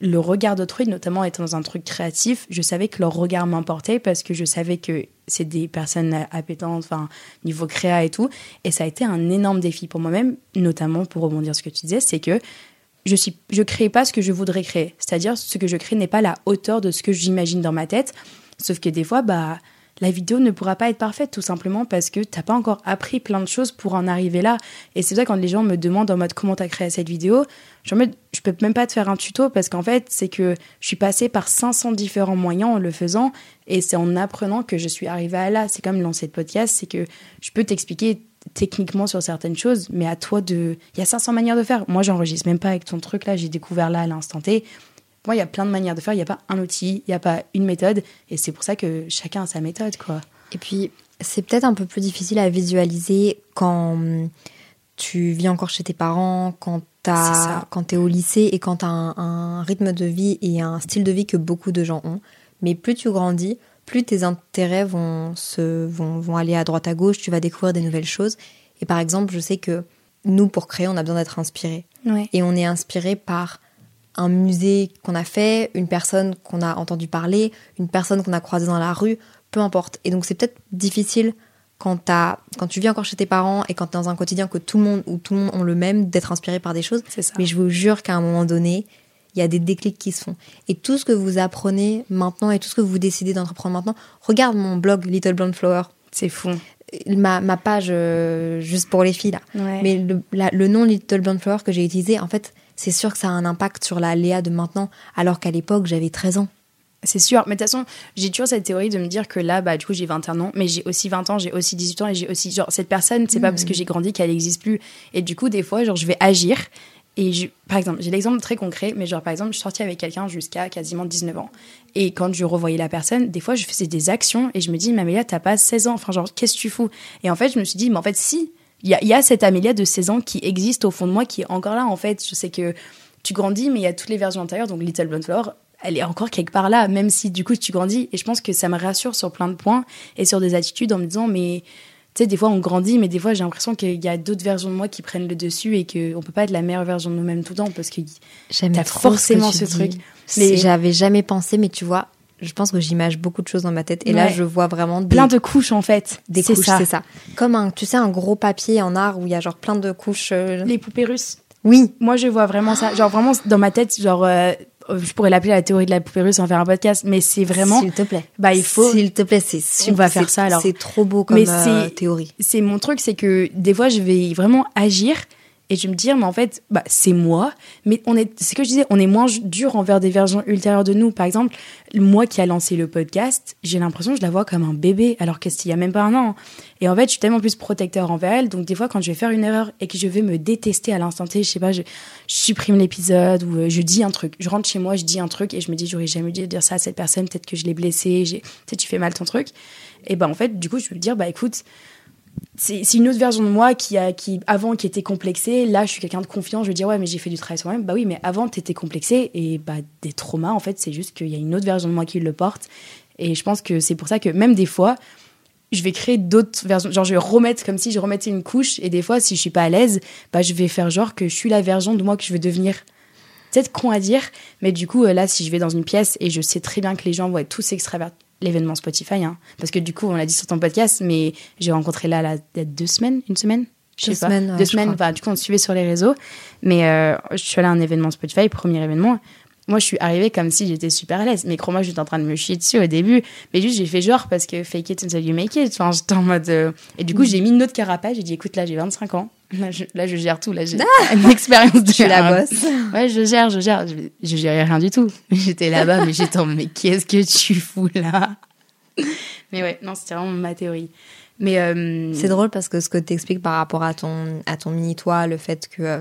le regard d'autrui, notamment étant dans un truc créatif, je savais que leur regard m'importait parce que je savais que c'est des personnes appétentes, enfin, niveau créa et tout. Et ça a été un énorme défi pour moi-même, notamment pour rebondir sur ce que tu disais, c'est que je je crée pas ce que je voudrais créer. C'est-à-dire, ce que je crée n'est pas la hauteur de ce que j'imagine dans ma tête. Sauf que des fois, bah, la vidéo ne pourra pas être parfaite tout simplement parce que t'as pas encore appris plein de choses pour en arriver là. Et c'est ça quand les gens me demandent en mode comment t'as créé cette vidéo, je me je peux même pas te faire un tuto parce qu'en fait c'est que je suis passée par 500 différents moyens en le faisant et c'est en apprenant que je suis arrivée à là. C'est comme lancer le podcast, c'est que je peux t'expliquer techniquement sur certaines choses, mais à toi de. Il y a 500 manières de faire. Moi, j'enregistre même pas avec ton truc là, j'ai découvert là à l'instant T. Moi, il y a plein de manières de faire. Il n'y a pas un outil, il n'y a pas une méthode. Et c'est pour ça que chacun a sa méthode, quoi. Et puis, c'est peut-être un peu plus difficile à visualiser quand tu vis encore chez tes parents, quand tu es au lycée et quand tu as un, rythme de vie et un style de vie que beaucoup de gens ont. Mais plus tu grandis, plus tes intérêts vont, se, vont, vont aller à droite à gauche, tu vas découvrir des nouvelles choses. Et par exemple, je sais que nous, pour créer, on a besoin d'être inspiré. Et on est inspiré par un musée qu'on a fait, une personne qu'on a entendu parler, une personne qu'on a croisée dans la rue, peu importe. Et donc c'est peut-être difficile quand, as, quand tu vis encore chez tes parents et quand tu es dans un quotidien que tout le monde ou tout le monde ont le même, d'être inspiré par des choses. Ça. Mais je vous jure qu'à un moment donné, il y a des déclics qui se font. Et tout ce que vous apprenez maintenant et tout ce que vous décidez d'entreprendre maintenant, regarde mon blog Little Blonde Flower. C'est fou. Ma, ma page euh, juste pour les filles là. Mais le, le nom Little Blonde Flower que j'ai utilisé, en fait, c'est sûr que ça a un impact sur la Léa de maintenant, alors qu'à l'époque, j'avais 13 ans. C'est sûr, mais de toute façon, j'ai toujours cette théorie de me dire que là, bah, du coup, j'ai 21 ans, mais j'ai aussi 20 ans, j'ai aussi 18 ans, et j'ai aussi, genre, cette personne, c'est pas parce que j'ai grandi qu'elle n'existe plus. Et du coup, des fois, genre, je vais agir, et par exemple, j'ai l'exemple très concret, mais genre, par exemple, je sortie avec quelqu'un jusqu'à quasiment 19 ans. Et quand je revoyais la personne, des fois, je faisais des actions, et je me dis, mais Amélia, t'as pas 16 ans, enfin, genre, qu'est-ce que tu fous? Et en fait, je me suis dit, mais en fait, si, il y a, y a cette Amélia de 16 ans qui existe au fond de moi, qui est encore là, en fait. Je sais que tu grandis, mais il y a toutes les versions antérieures. Donc Little Blonde Flower, elle est encore quelque part là, même si du coup tu grandis. Et je pense que ça me rassure sur plein de points et sur des attitudes en me disant, mais tu sais, des fois on grandit, mais des fois j'ai l'impression qu'il y a d'autres versions de moi qui prennent le dessus et qu'on peut pas être la meilleure version de nous-mêmes tout le temps parce que t'as forcément ce, truc. Mais j'avais jamais pensé, mais tu vois, je pense que j'image beaucoup de choses dans ma tête et là je vois vraiment plein de couches en fait des couches c'est ça comme un tu sais un gros papier en art où il y a genre plein de couches euh, les poupées russes oui. Moi, je vois vraiment ça. Genre, vraiment, dans ma tête, genre, euh, je pourrais l'appeler la théorie de la poupée russe en faire un podcast, mais c'est vraiment. S'il te plaît. Bah, il faut. S'il te plaît, c'est On va faire ça alors. C'est trop beau comme euh, théorie. C'est mon truc, c'est que des fois, je vais vraiment agir et je me dire mais en fait bah c'est moi. Mais on est c'est ce que je disais on est moins dur envers des versions ultérieures de nous. Par exemple moi qui a lancé le podcast j'ai l'impression que je la vois comme un bébé alors que qu'il y a même pas un an. Et en fait je suis tellement plus protecteur envers elle. Donc des fois quand je vais faire une erreur et que je vais me détester à l'instant T je sais pas je, supprime l'épisode ou euh, je dis un truc. Je rentre chez moi je dis un truc et je me dis j'aurais jamais dû dire ça à cette personne. Peut-être que je l'ai blessé tu sais tu fais mal ton truc. Et ben en fait du coup je vais me dire bah écoute c'est une autre version de moi qui a qui avant qui était complexée. Là je suis quelqu'un de confiant. Je vais dire ouais mais j'ai fait du travail sur moi-même. Bah oui mais avant t'étais complexé et bah des traumas en fait c'est juste qu'il y a une autre version de moi qui le porte. Et je pense que c'est pour ça que même des fois je vais créer d'autres versions. Genre je vais remettre comme si je remettais une couche et des fois si je suis pas à l'aise bah je vais faire genre que je suis la version de moi que je veux devenir. Peut-être con à dire mais du coup euh, là si je vais dans une pièce et je sais très bien que les gens vont être tous extravertis l'événement Spotify. Hein. Parce que du coup, on l'a dit sur ton podcast, mais j'ai rencontré là, là il y a deux semaines, une semaine je deux sais semaines, pas. deux semaines. Enfin, du coup, on suivait sur les réseaux. Mais euh, je suis allée à un événement Spotify, premier événement. Moi, je suis arrivée comme si j'étais super à l'aise. Mais crois-moi, j'étais en train de me chier dessus au début. Mais juste, j'ai fait genre parce que fake it until you make it. Enfin, j'étais en mode. Euh, et du coup, j'ai mis une autre carapace. J'ai dit, écoute, là, j'ai 25 ans. Là je, là, je gère tout. Là, j'ai ah une expérience de. Je la bosse. Ouais, je gère, je gère. Je, je gérais rien du tout. J'étais là-bas, mais j'étais en mais qu'est-ce que tu fous là? Mais ouais, non, c'était vraiment ma théorie. Mais euh, c'est drôle parce que ce que tu expliques par rapport à ton à ton mini toi, le fait que euh,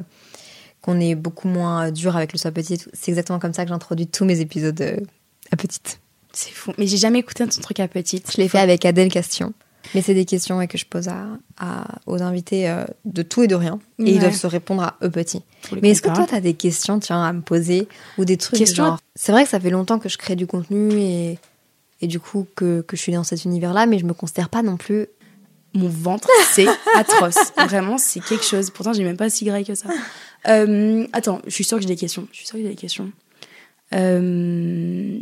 qu'on est beaucoup moins dur avec le soi petit, c'est exactement comme ça que j'introduis tous mes épisodes euh, à petite. C'est fou. Mais j'ai jamais écouté ton truc à petite. Je l'ai fait avec Adèle Castillon. Mais c'est des questions que je pose à, aux invités de tout et de rien. Et ils doivent se répondre à eux petits. Mais est-ce que toi, tu as des questions tiens, à me poser ou des trucs genre... C'est vrai que ça fait longtemps que je crée du contenu et et du coup que, que je suis dans cet univers-là, mais je me considère pas non plus. Mon ventre, c'est atroce. Vraiment, c'est quelque chose. Pourtant, j'ai même pas si gras que ça. Euh, attends, je suis sûre que j'ai des questions. Je suis sûre que j'ai des questions. Euh,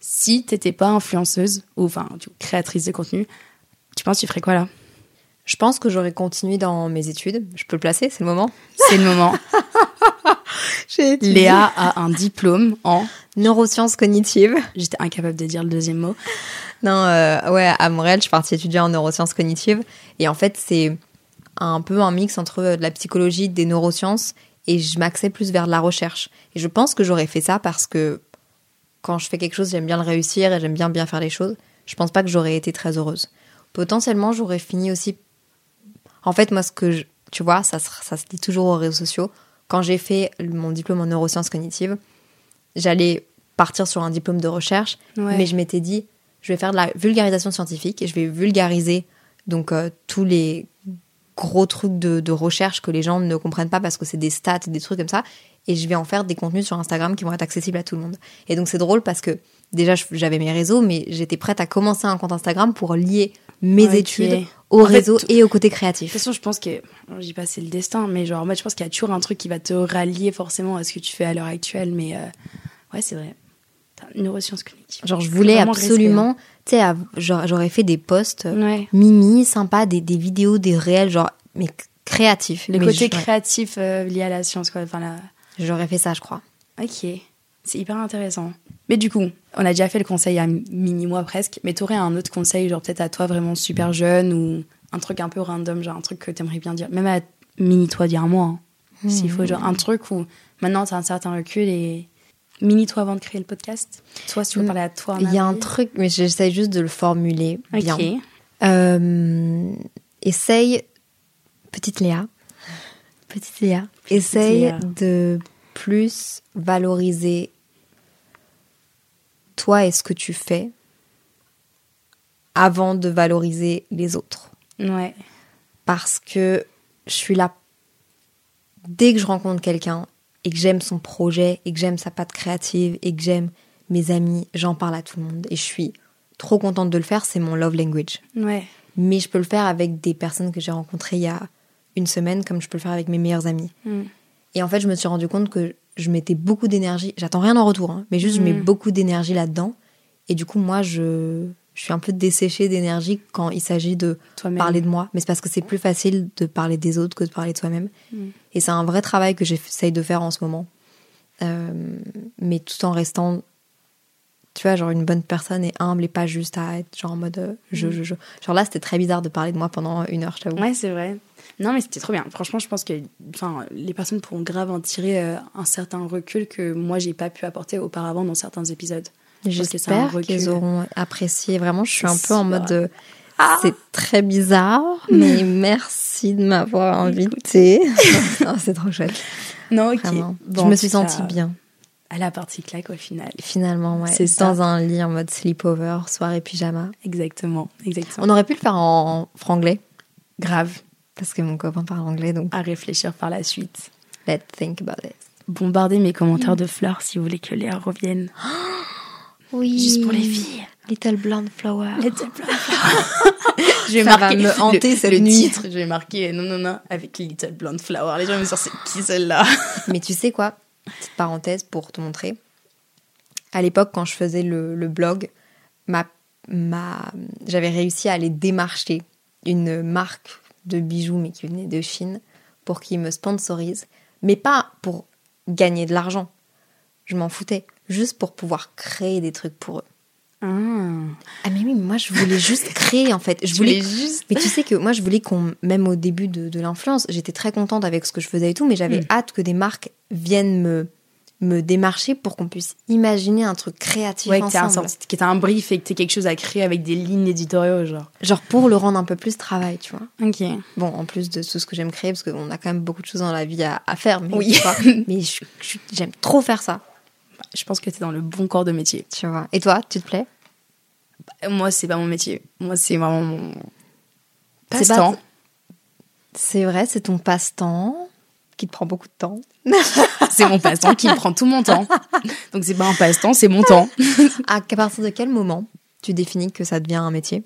si t'étais pas influenceuse, ou enfin, créatrice de contenu, tu penses que tu ferais quoi là? Je pense que j'aurais continué dans mes études. Je peux le placer, c'est le moment. C'est le moment. Léa a un diplôme en. Neurosciences cognitives. J'étais incapable de dire le deuxième mot. Non, euh, ouais, à Montréal, je suis partie étudier en neurosciences cognitives. Et en fait, c'est un peu un mix entre euh, de la psychologie, des neurosciences, et je m'axais plus vers de la recherche. Et je pense que j'aurais fait ça parce que quand je fais quelque chose, j'aime bien le réussir et j'aime bien bien faire les choses. Je pense pas que j'aurais été très heureuse. Potentiellement, j'aurais fini aussi. En fait, moi, ce que je... tu vois, ça, se- ça se dit toujours aux réseaux sociaux. Quand j'ai fait mon diplôme en neurosciences cognitives, j'allais partir sur un diplôme de recherche, Ouais. mais je m'étais dit, je vais faire de la vulgarisation scientifique et je vais vulgariser donc euh, tous les gros trucs de, de recherche que les gens ne comprennent pas parce que c'est des stats et des trucs comme ça. Et je vais en faire des contenus sur Instagram qui vont être accessibles à tout le monde. Et donc c'est drôle parce que déjà j'avais mes réseaux, mais j'étais prête à commencer un compte Instagram pour lier mes études au En réseau et au côté De toute créatif. façon, je pense que, je dis pas c'est le destin, mais genre, moi, je pense qu'il y a toujours un truc qui va te rallier forcément à ce que tu fais à l'heure actuelle. Mais euh, ouais, c'est vrai. Neurosciences cognitives. Genre je voulais absolument, tu sais, j'aurais fait des posts euh, Ouais. mimi, sympa, des, des vidéos, des réels, genre, mais créatifs. Le Mais côté je- créatif euh, lié à la science, quoi. Enfin, la... J'aurais fait ça, je crois. Ok. C'est hyper intéressant. Mais du coup, on a déjà fait le conseil à mini-mois presque, mais t'aurais un autre conseil, genre peut-être à toi vraiment super jeune ou un truc un peu random, genre un truc que t'aimerais bien dire, même à mini-toi d'il y a un mois, hein, s'il faut, genre un truc où maintenant t'as un certain recul et mini-toi avant de créer le podcast. Toi, si tu veux Mm. parler à toi. Il y a un truc, mais j'essaie juste de le formuler bien. Ok. Euh, essaye, petite Léa, petite Léa, essaye Léa. de plus valoriser toi et ce que tu fais avant de valoriser les autres. Ouais. Parce que je suis là dès que je rencontre quelqu'un et que j'aime son projet et que j'aime sa patte créative et que j'aime mes amis, j'en parle à tout le monde et je suis trop contente de le faire, c'est mon love language. Ouais. Mais je peux le faire avec des personnes que j'ai rencontrées il y a une semaine comme je peux le faire avec mes meilleurs amis. Mm. Et en fait, je me suis rendu compte que je mettais beaucoup d'énergie, j'attends rien en retour, hein, mais juste je mets Mm. beaucoup d'énergie là-dedans. Et du coup, moi, je, je suis un peu desséchée d'énergie quand il s'agit de parler de moi. Mais c'est parce que c'est plus facile de parler des autres que de parler de soi-même. Mm. Et c'est un vrai travail que j'essaye de faire en ce moment. Euh, mais tout en restant, tu vois, genre une bonne personne et humble et pas juste à être genre en mode euh, je, je, je. Genre là, c'était très bizarre de parler de moi pendant une heure, je t'avoue. Ouais, c'est vrai. Non, mais c'était trop bien. Franchement, je pense que les personnes pourront grave en tirer euh, un certain recul que moi, j'ai pas pu apporter auparavant dans certains épisodes. J'espère qu'ils auront apprécié. Vraiment, je suis un peu en mode euh, c'est très bizarre, mais merci de m'avoir invité. C'est trop chouette. Non, ok. Bon, je me suis sentie bien. À la partie claque au final. Finalement, ouais. C'est dans un lit en mode sleepover, soirée pyjama. Exactement. Exactement. On aurait pu le faire en franglais Grave. parce que mon copain parle anglais, donc À réfléchir par la suite. let's think about it. Bombardez mes commentaires de fleurs si vous voulez que Léa revienne. Oui. Juste pour les filles. Little blonde flower. Little Blonde Flower. je vais Ça marquer va me hanter le, cette le nuit. titre. Je vais marquer non non non avec Little Blonde Flower. Les gens vont me dire c'est qui celle-là? Mais tu sais quoi? Petite parenthèse pour te montrer. À l'époque, quand je faisais le, le blog, ma, ma, j'avais réussi à aller démarcher une marque de bijoux, mais qui venait de Chine, pour qu'ils me sponsorisent. Mais pas pour gagner de l'argent. Je m'en foutais. Juste pour pouvoir créer des trucs pour eux. Ah. Ah mais oui, moi je voulais juste créer en fait. Je voulais juste. mais tu sais que moi, je voulais qu'on, même au début de, de l'influence, j'étais très contente avec ce que je faisais et tout, mais j'avais Mm. hâte que des marques viennent me, me démarcher pour qu'on puisse imaginer un truc créatif Ouais, ensemble. que un brief et que t'aies quelque chose à créer avec des lignes éditoriaux, genre. Genre pour le rendre un peu plus travail, tu vois. Ok. Bon, en plus de tout ce que j'aime créer, parce qu'on a quand même beaucoup de choses dans la vie à, à faire, mais, Oui. tu vois, mais j'aime trop faire ça, Je pense que t'es dans le bon corps de métier. tu vois. Et toi, tu te plais? Moi, c'est pas mon métier. Moi, c'est vraiment mon C'est pas- passe-temps. C'est vrai, c'est ton passe-temps qui te prend beaucoup de temps. C'est mon passe-temps qui prend tout mon temps. Donc, c'est pas un passe-temps, c'est mon temps. À partir de quel moment tu définis que ça devient un métier?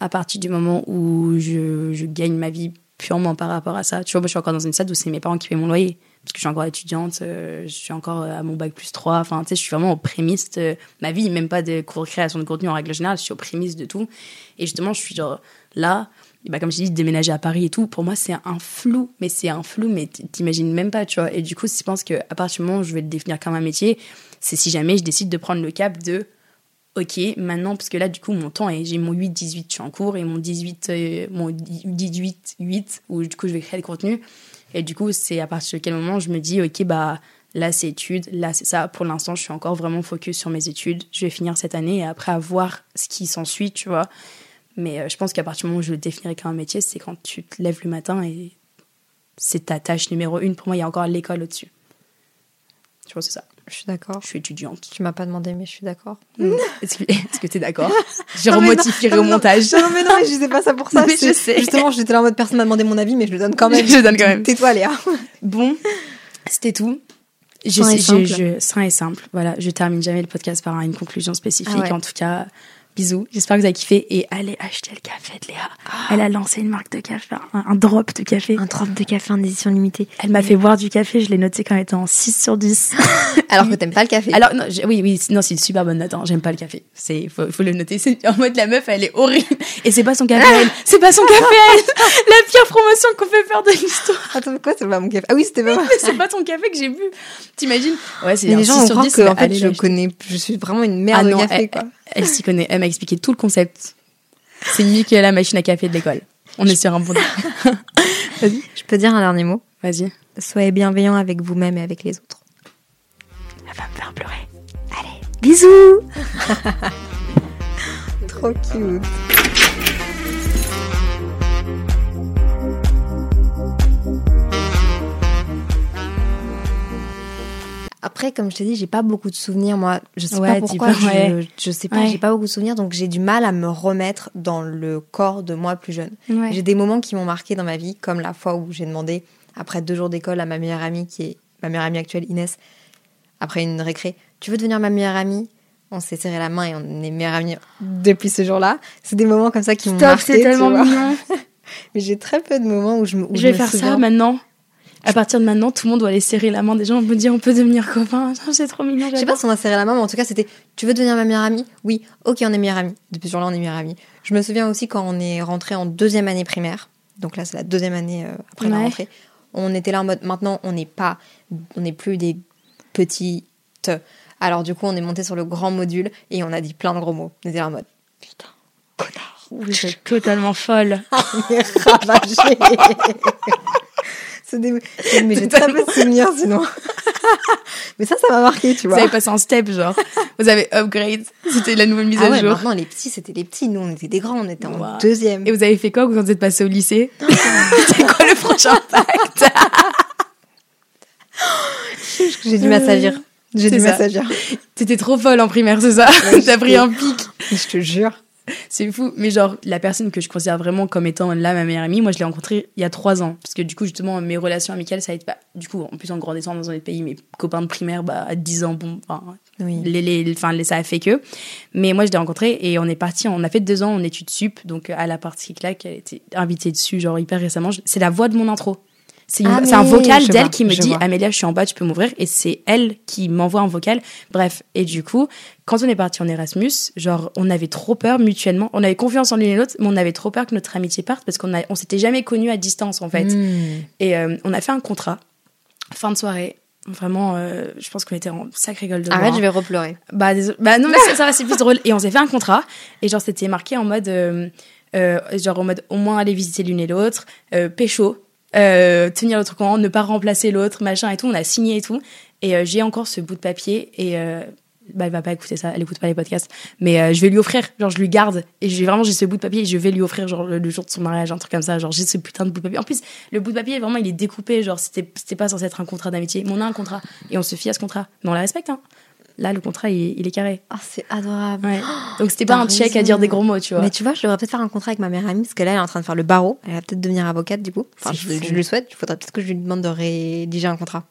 À partir du moment où je, je gagne ma vie purement par rapport à ça. Tu vois, moi, je suis encore dans une stade où c'est mes parents qui paient mon loyer. Parce que je suis encore étudiante, euh, je suis encore à mon bac plus 3. Enfin, tu sais, je suis vraiment aux prémices de ma vie, même pas de cours création de contenu en règle générale. Je suis aux prémices de tout. Et justement, je suis genre là, bah, comme je dis, déménager à Paris et tout, pour moi, c'est un flou. Mais c'est un flou, mais t'imagines même pas, tu vois. Et du coup, si je pense qu'à partir du moment où je vais le définir comme un métier, c'est si jamais je décide de prendre le cap de ok, maintenant, parce que là, du coup, mon temps, j'ai mon 8-18, je suis en cours, et mon 18, euh, mon 18-8, où du coup, je vais créer le contenu. Et du coup, c'est à partir de quel moment je me dis, ok, bah là, c'est études, là, c'est ça. Pour l'instant, je suis encore vraiment focus sur mes études. Je vais finir cette année, et après, à voir ce qui s'ensuit, tu vois. Mais euh, je pense qu'à partir du moment où je le définirai comme un métier, c'est quand tu te lèves le matin et c'est ta tâche numéro une. Pour moi, il y a encore l'école au-dessus. Tu vois, c'est ça. Je suis d'accord. Je suis étudiante. Tu m'as pas demandé, mais je suis d'accord. Est-ce que tu es d'accord J'ai remotifierai au montage. Non, mais non, je disais pas ça pour ça. Mais je sais. Justement, j'étais là en mode personne m'a demandé mon avis, mais je le donne quand même. Je le donne quand même. Tais-toi, Léa. Bon, c'était tout. Je Sain et sais, simple. je, je, sain et simple. Voilà, je termine jamais le podcast par une conclusion spécifique. Ah ouais. En tout cas, bisous. J'espère que vous avez kiffé et allez acheter le café de Léa. Elle a lancé une marque de café, un, un drop de café. Un drop de café en édition limitée. Elle m'a fait boire du café, je l'ai noté comme étant 6 sur 10. Alors que t'aimes pas le café. Alors, non, oui, oui, non, c'est une super bonne note. Hein. J'aime pas le café. C'est, faut, faut le noter. C'est en mode la meuf, elle est horrible. Et c'est pas son café elle. C'est pas son café elle. La pire promotion qu'on fait faire de l'histoire. Attends, quoi, c'est pas mon café? Ah oui, c'était pas moi. C'est pas ton café que j'ai bu. T'imagines? Ouais, c'est les gens 6 vont sur croire 10. que, en fait, je connais, je suis vraiment une Ah merde non, de café, elle, quoi. Elle s'y connaît. Elle m'a expliqué tout le concept. C'est mieux que la machine à café de l'école. On est sur un bon. Vas-y. Je peux dire un dernier mot Vas-y. Soyez bienveillants avec vous-même et avec les autres. Elle va me faire pleurer. Allez. Bisous. Trop cute. Après, comme je t'ai dit, j'ai pas beaucoup de souvenirs. Moi, je sais Ouais, pas pourquoi. ouais. Je, je sais pas, Ouais. j'ai pas beaucoup de souvenirs, donc j'ai du mal à me remettre dans le corps de moi plus jeune. J'ai des moments qui m'ont marqué dans ma vie, comme la fois où j'ai demandé, après deux jours d'école, à ma meilleure amie, qui est ma meilleure amie actuelle, Inès, après une récré, tu veux devenir ma meilleure amie? On s'est serré la main et on est meilleure amie depuis ce jour-là. C'est des moments comme ça qui m'ont marqué. c'est tellement mignon. Mais j'ai très peu de moments où je me. où Je vais me faire ça maintenant. À partir de maintenant, tout le monde doit aller serrer la main des gens. On peut dire, on peut devenir copains. Ah, C'est trop mignon. Je sais pas si on a serré la main, mais en tout cas, c'était Tu veux devenir ma meilleure amie? Oui, ok, on est meilleure amie. Depuis ce jour-là, on est meilleure amie. Je me souviens aussi quand on est rentré en deuxième année primaire. Donc là, c'est la deuxième année euh, après la Ouais. rentrée. On était là en mode Maintenant, on n'est pas. On n'est plus des petites. Alors, du coup, on est monté sur le grand module et on a dit plein de gros mots. On était là en mode Putain, connard. Vous êtes totalement folle. On est ravagés. C'est des- Mais j'ai très peu de souvenirs sinon. Mais ça, ça m'a marqué, tu Vous vois. avez passé un step, genre. Vous avez upgrade. C'était la nouvelle mise Ah à ouais, jour. maintenant les petits c'était les petits, nous on était des grands, on était en deuxième. Et vous avez fait quoi quand vous êtes passé au lycée C'est quoi le prochain pacte J'ai dû m'assagir. J'ai dû m'assagir. T'étais trop folle en primaire, c'est ça T'as pris un pic. Je te jure. C'est fou. Mais genre, la personne que je considère vraiment comme étant là ma meilleure amie, moi je l'ai rencontrée il y a trois ans. Parce que du coup, justement, mes relations amicales, ça a été pas. Du coup, en plus, en grandissant dans un autre pays, mes copains de primaire, bah, à 10 ans, bon, enfin, Oui. les, les, enfin, les- ça a fait que. Mais moi, je l'ai rencontrée et on est parti, on a fait deux ans en études sup, donc à la partie claque, elle était invitée dessus, genre hyper récemment. C'est la voix de mon intro. C'est Ah, c'est un vocal d'elle qui me dit vois. Amélia, je suis en bas, tu peux m'ouvrir. Et c'est elle qui m'envoie un vocal. Bref. Et du coup, quand on est parti en Erasmus, genre, on avait trop peur mutuellement. On avait confiance en l'une et l'autre, mais on avait trop peur que notre amitié parte parce qu'on on s'était jamais connus à distance, en fait. Hmm. Et euh, on a fait un contrat. Fin de soirée. Vraiment, euh, je pense qu'on était en sacré gueule de Arrête, je vais repleurer. Bah, désolé. bah non, mais ça, va, c'est plus drôle. Et on s'est fait un contrat. Et genre, c'était marqué en mode, euh, euh, genre en mode au moins aller visiter l'une et l'autre, pécho, euh, tenir l'autre camp, ne pas remplacer l'autre, machin et tout. On a signé et tout. Et euh, j'ai encore ce bout de papier. Et euh, bah, elle va pas écouter ça. Elle écoute pas les podcasts. Mais euh, je vais lui offrir. Genre, je lui garde. Et j'ai vraiment, j'ai ce bout de papier. Et je vais lui offrir, genre, le, le jour de son mariage, un truc comme ça. Genre, j'ai ce putain de bout de papier. En plus, le bout de papier, vraiment, il est découpé. Genre, c'était pas censé être un contrat d'amitié. Mais on a un contrat. Et on se fie à ce contrat. Mais on la respecte, hein. Là, le contrat, il, il est carré. Ah, c'est adorable. Ouais. Donc c'était pas un check à raison. dire des gros mots, tu vois. Mais tu vois, je devrais peut-être faire un contrat avec ma meilleure amie parce que là, elle est en train de faire le barreau. Elle va peut-être devenir avocate du coup. Enfin, je, je le souhaite. Il faudrait peut-être que je lui demande de rédiger un contrat.